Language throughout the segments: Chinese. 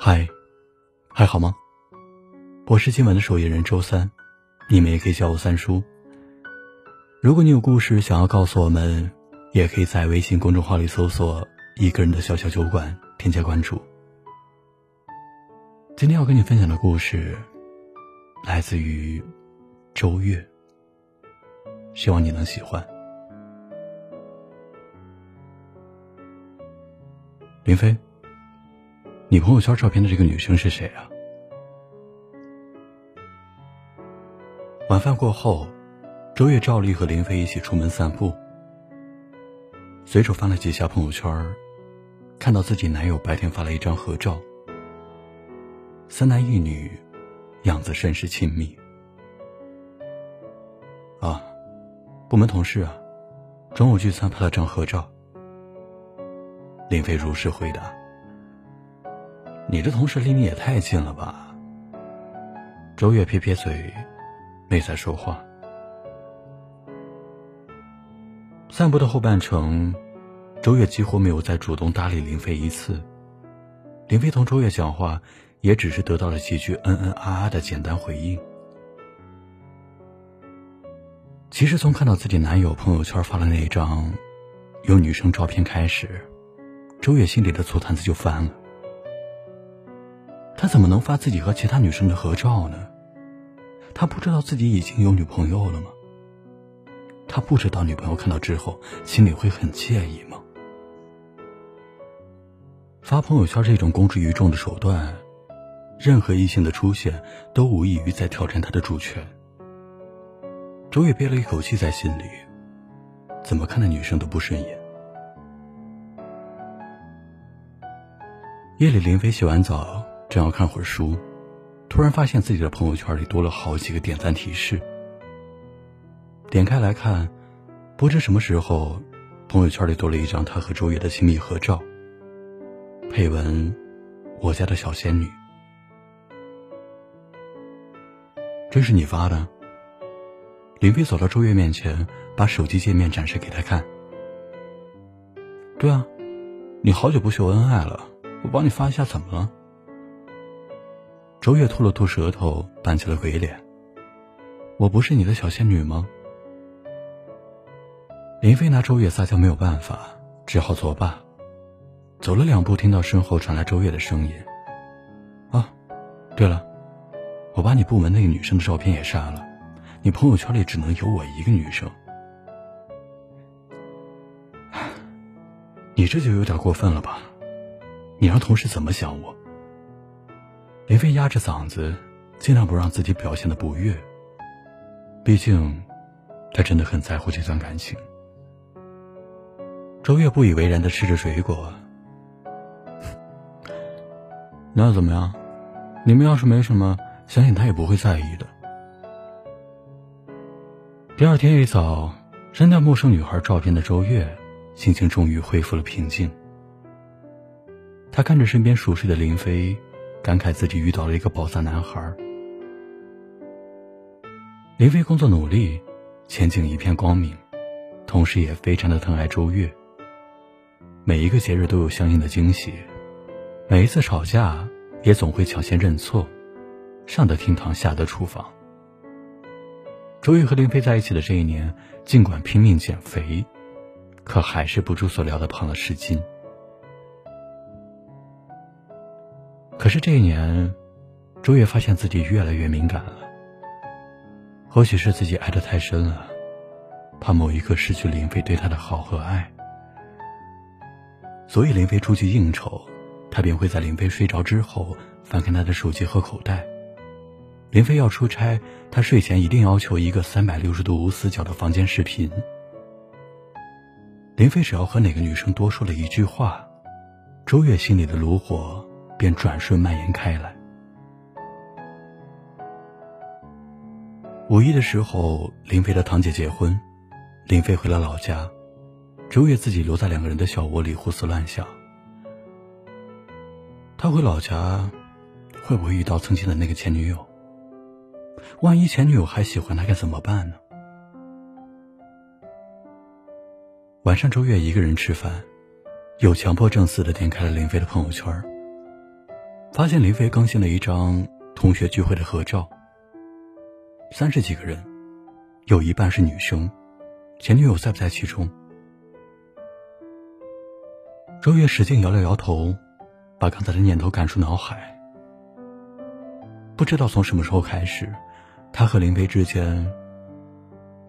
嗨，还好吗？我是今晚的守夜人周三，你们也可以叫我三叔。如果你有故事想要告诉我们，也可以在微信公众号里搜索“一个人的小小酒馆”，添加关注。今天要跟你分享的故事，来自于周月，希望你能喜欢。林飞，你朋友圈照片的这个女生是谁啊？晚饭过后，周月照例和林飞一起出门散步，随手翻了几下朋友圈，看到自己男友白天发了一张合照。三男一女，样子甚是亲密。啊，部门同事啊，中午聚餐拍了张合照。林飞如实回答：“你这同事离你也太近了吧？”周月撇撇嘴，没再说话。散步的后半程，周月几乎没有再主动搭理林飞一次。林飞同周月讲话。也只是得到了几句嗯嗯啊啊的简单回应。其实从看到自己男友朋友圈发的那一张有女生照片开始，周月心里的醋坛子就翻了。他怎么能发自己和其他女生的合照呢？他不知道自己已经有女朋友了吗？他不知道女朋友看到之后心里会很介意吗？发朋友圈这种公之于众的手段。任何异性的出现，都无异于在挑战他的主权。周月憋了一口气在心里，怎么看那女生都不顺眼。夜里，林飞洗完澡，正要看会儿书，突然发现自己的朋友圈里多了好几个点赞提示。点开来看，不知什么时候，朋友圈里多了一张他和周月的亲密合照，配文：“我家的小仙女。”这是你发的。林飞走到周月面前，把手机界面展示给他看。对啊，你好久不秀恩爱了，我帮你发一下，怎么了？周月吐了吐舌头，板起了鬼脸。我不是你的小仙女吗？林飞拿周月撒娇没有办法，只好作罢。走了两步，听到身后传来周月的声音。啊，对了。我把你部门那个女生的照片也删了，你朋友圈里只能有我一个女生。你这就有点过分了吧？你让同事怎么想我？林飞压着嗓子，尽量不让自己表现的不悦。毕竟，他真的很在乎这段感情。周月不以为然的吃着水果。那又怎么样？你们要是没什么。相信他也不会在意的。第二天一早，删掉陌生女孩照片的周月，心情终于恢复了平静。他看着身边熟睡的林飞，感慨自己遇到了一个宝藏男孩。林飞工作努力，前景一片光明，同时也非常的疼爱周月。每一个节日都有相应的惊喜，每一次吵架也总会抢先认错。上得厅堂，下得厨房。周玉和林飞在一起的这一年，尽管拼命减肥，可还是不出所料的胖了十斤。可是这一年，周月发现自己越来越敏感了。或许是自己爱得太深了，怕某一刻失去林飞对他的好和爱，所以林飞出去应酬，他便会在林飞睡着之后翻看他的手机和口袋。林飞要出差，他睡前一定要求一个三百六十度无死角的房间视频。林飞只要和哪个女生多说了一句话，周月心里的炉火便转瞬蔓延开来。五一的时候，林飞的堂姐结婚，林飞回了老家，周月自己留在两个人的小窝里胡思乱想。他回老家，会不会遇到曾经的那个前女友？万一前女友还喜欢他，该怎么办呢？晚上，周月一个人吃饭，有强迫症似的点开了林飞的朋友圈，发现林飞更新了一张同学聚会的合照。三十几个人，有一半是女生，前女友在不在其中？周月使劲摇了摇头，把刚才的念头赶出脑海。不知道从什么时候开始，他和林飞之间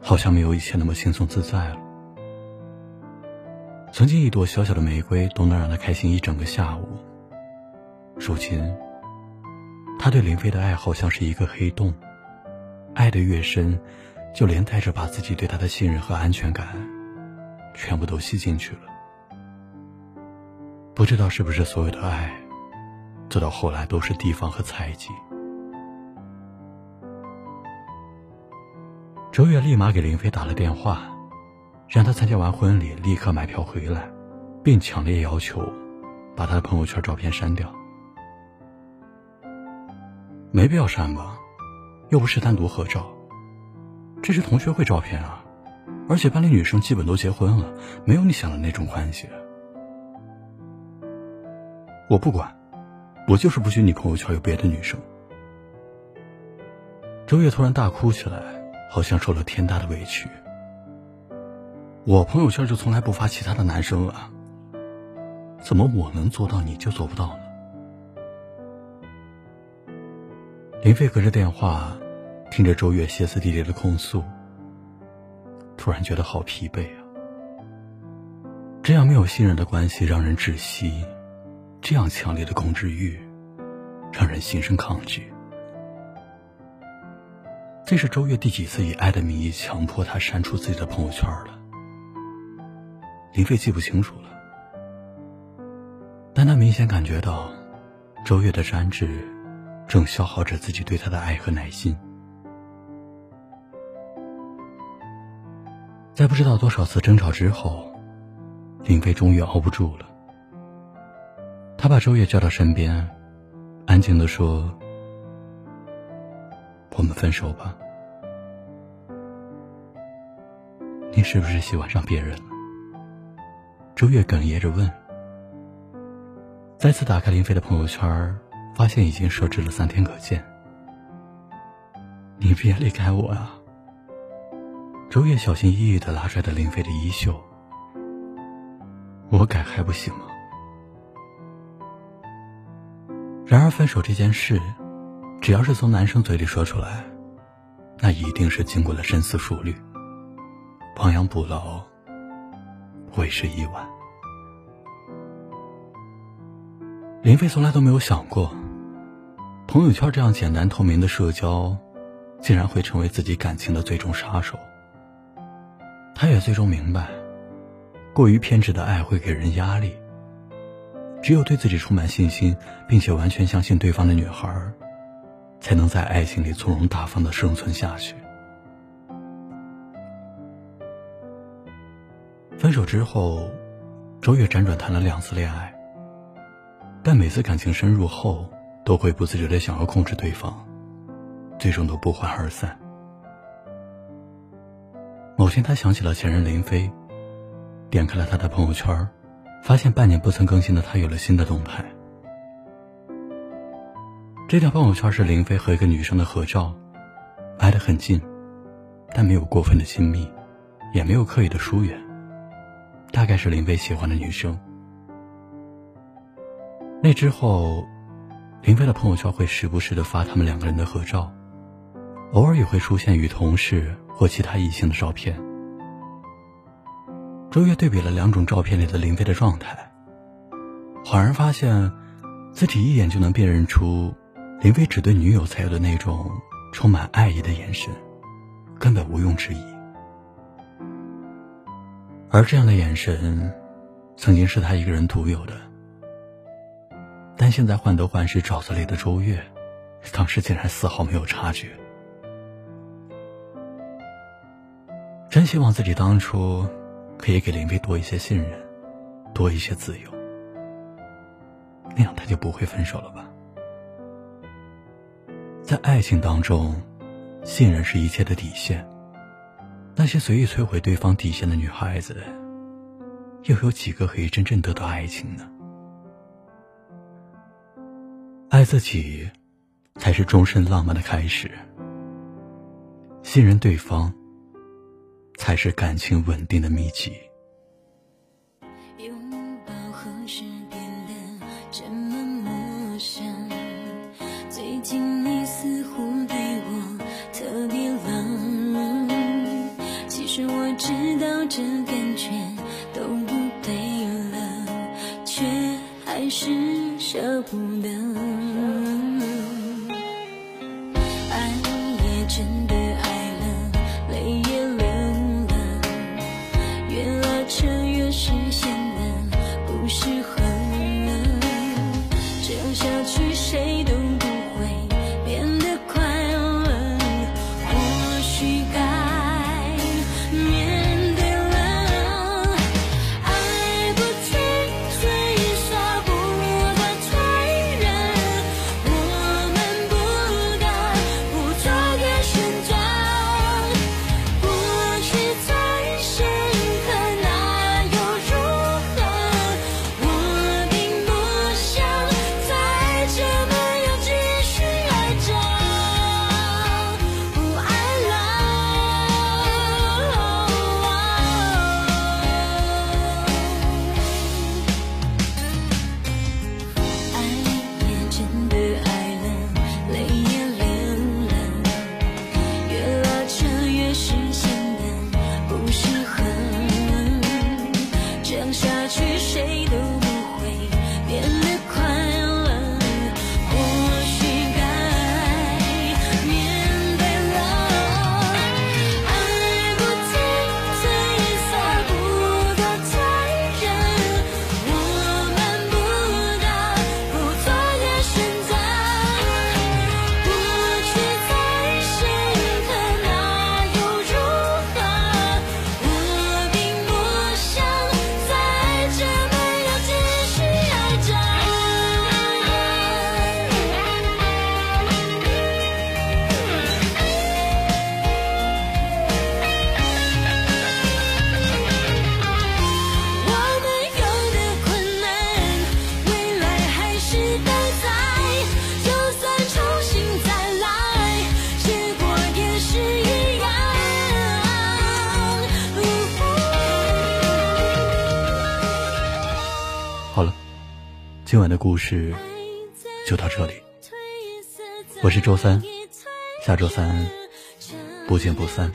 好像没有以前那么轻松自在了。曾经一朵小小的玫瑰都能让他开心一整个下午，如今，他对林飞的爱好像是一个黑洞，爱的越深，就连带着把自己对他的信任和安全感，全部都吸进去了。不知道是不是所有的爱，走到后来都是提防和猜忌。周月立马给林飞打了电话。让他参加完婚礼立刻买票回来，并强烈要求把他的朋友圈照片删掉。没必要删吧，又不是单独合照，这是同学会照片啊，而且班里女生基本都结婚了，没有你想的那种关系。我不管，我就是不许你朋友圈有别的女生。周月突然大哭起来，好像受了天大的委屈。我朋友圈就从来不发其他的男生啊，怎么我能做到你就做不到呢？林飞隔着电话听着周月歇斯底里的控诉，突然觉得好疲惫啊！这样没有信任的关系让人窒息，这样强烈的控制欲让人心生抗拒。这是周月第几次以爱的名义强迫他删除自己的朋友圈了？林飞记不清楚了，但他明显感觉到，周月的粘滞，正消耗着自己对他的爱和耐心。在不知道多少次争吵之后，林飞终于熬不住了。他把周月叫到身边，安静的说：“我们分手吧。你是不是喜欢上别人了？”周月哽咽着问：“再次打开林飞的朋友圈，发现已经设置了三天可见。你别离开我啊！”周月小心翼翼的拉拽着林飞的衣袖：“我改还不行吗？”然而，分手这件事，只要是从男生嘴里说出来，那一定是经过了深思熟虑，亡羊补牢。为时已晚。林飞从来都没有想过，朋友圈这样简单透明的社交，竟然会成为自己感情的最终杀手。他也最终明白，过于偏执的爱会给人压力。只有对自己充满信心，并且完全相信对方的女孩，才能在爱情里从容大方的生存下去。分手之后，周月辗转谈了两次恋爱，但每次感情深入后，都会不自觉的想要控制对方，最终都不欢而散。某天，他想起了前任林飞，点开了他的朋友圈，发现半年不曾更新的他有了新的动态。这条朋友圈是林飞和一个女生的合照，挨得很近，但没有过分的亲密，也没有刻意的疏远。大概是林飞喜欢的女生。那之后，林飞的朋友圈会时不时的发他们两个人的合照，偶尔也会出现与同事或其他异性的照片。周月对比了两种照片里的林飞的状态，恍然发现，自己一眼就能辨认出，林飞只对女友才有的那种充满爱意的眼神，根本毋庸置疑。而这样的眼神，曾经是他一个人独有的，现在患得患失沼泽里的周月，当时竟然丝毫没有察觉。真希望自己当初可以给林飞多一些信任，多一些自由，那样他就不会分手了吧？在爱情当中，信任是一切的底线。那些随意摧毁对方底线的女孩子，又有几个可以真正得到爱情呢？爱自己，才是终身浪漫的开始。信任对方，才是感情稳定的秘籍。拥抱何时变得这么陌生？最近你似乎对我特别冷。其实我知道这感觉都不对了，却还是舍不得。下去谁今晚的故事就到这里，我是周三，下周三不见不散。